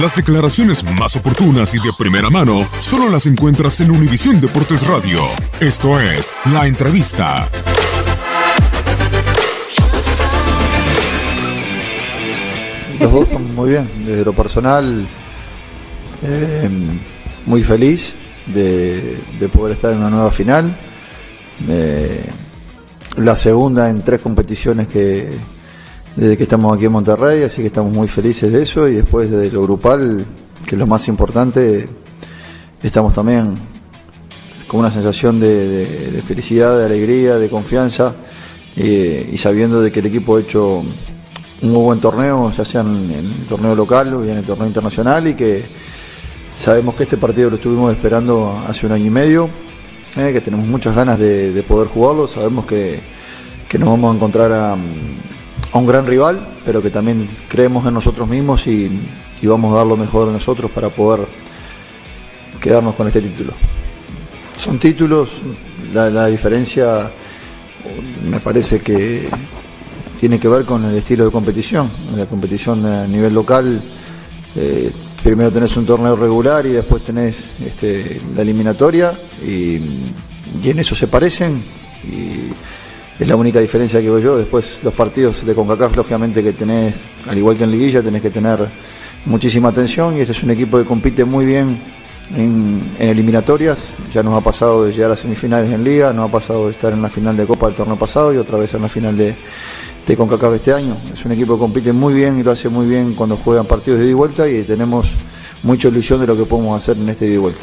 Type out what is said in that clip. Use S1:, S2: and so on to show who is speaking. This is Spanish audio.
S1: Las declaraciones más oportunas y de primera mano solo las encuentras en Univisión Deportes Radio. Esto es La Entrevista.
S2: Los dos muy bien. Desde lo personal, eh, muy feliz de, de poder estar en una nueva final. Eh, la segunda en tres competiciones que desde que estamos aquí en Monterrey, así que estamos muy felices de eso. Y después de lo grupal, que es lo más importante, estamos también con una sensación de, felicidad, de alegría, de confianza y sabiendo de que el equipo ha hecho un muy buen torneo, ya sea en, el torneo local o en el torneo internacional y que sabemos que este partido lo estuvimos esperando hace un año y medio, eh, que tenemos muchas ganas de, de poder jugarlo, sabemos que nos vamos a encontrar a, a un gran rival, pero que también creemos en nosotros mismos y, vamos a dar lo mejor de nosotros para poder quedarnos con este título. Son títulos, la, diferencia me parece que tiene que ver con el estilo de competición. La competición a nivel local, eh, primero tenés un torneo regular y después tenés este, la eliminatoria y, en eso se parecen. Es la única diferencia que veo yo. Después los partidos de CONCACAF, lógicamente que tenés, al igual que en liguilla, tenés que tener muchísima atención y este es un equipo que compite muy bien en, eliminatorias. Ya nos ha pasado de llegar a semifinales en liga, nos ha pasado de estar en la final de Copa del torneo pasado y otra vez en la final de, de CONCACAF este año. Es un equipo que compite muy bien y lo hace muy bien cuando juegan partidos de ida y vuelta y tenemos mucha ilusión de lo que podemos hacer en este ida y vuelta.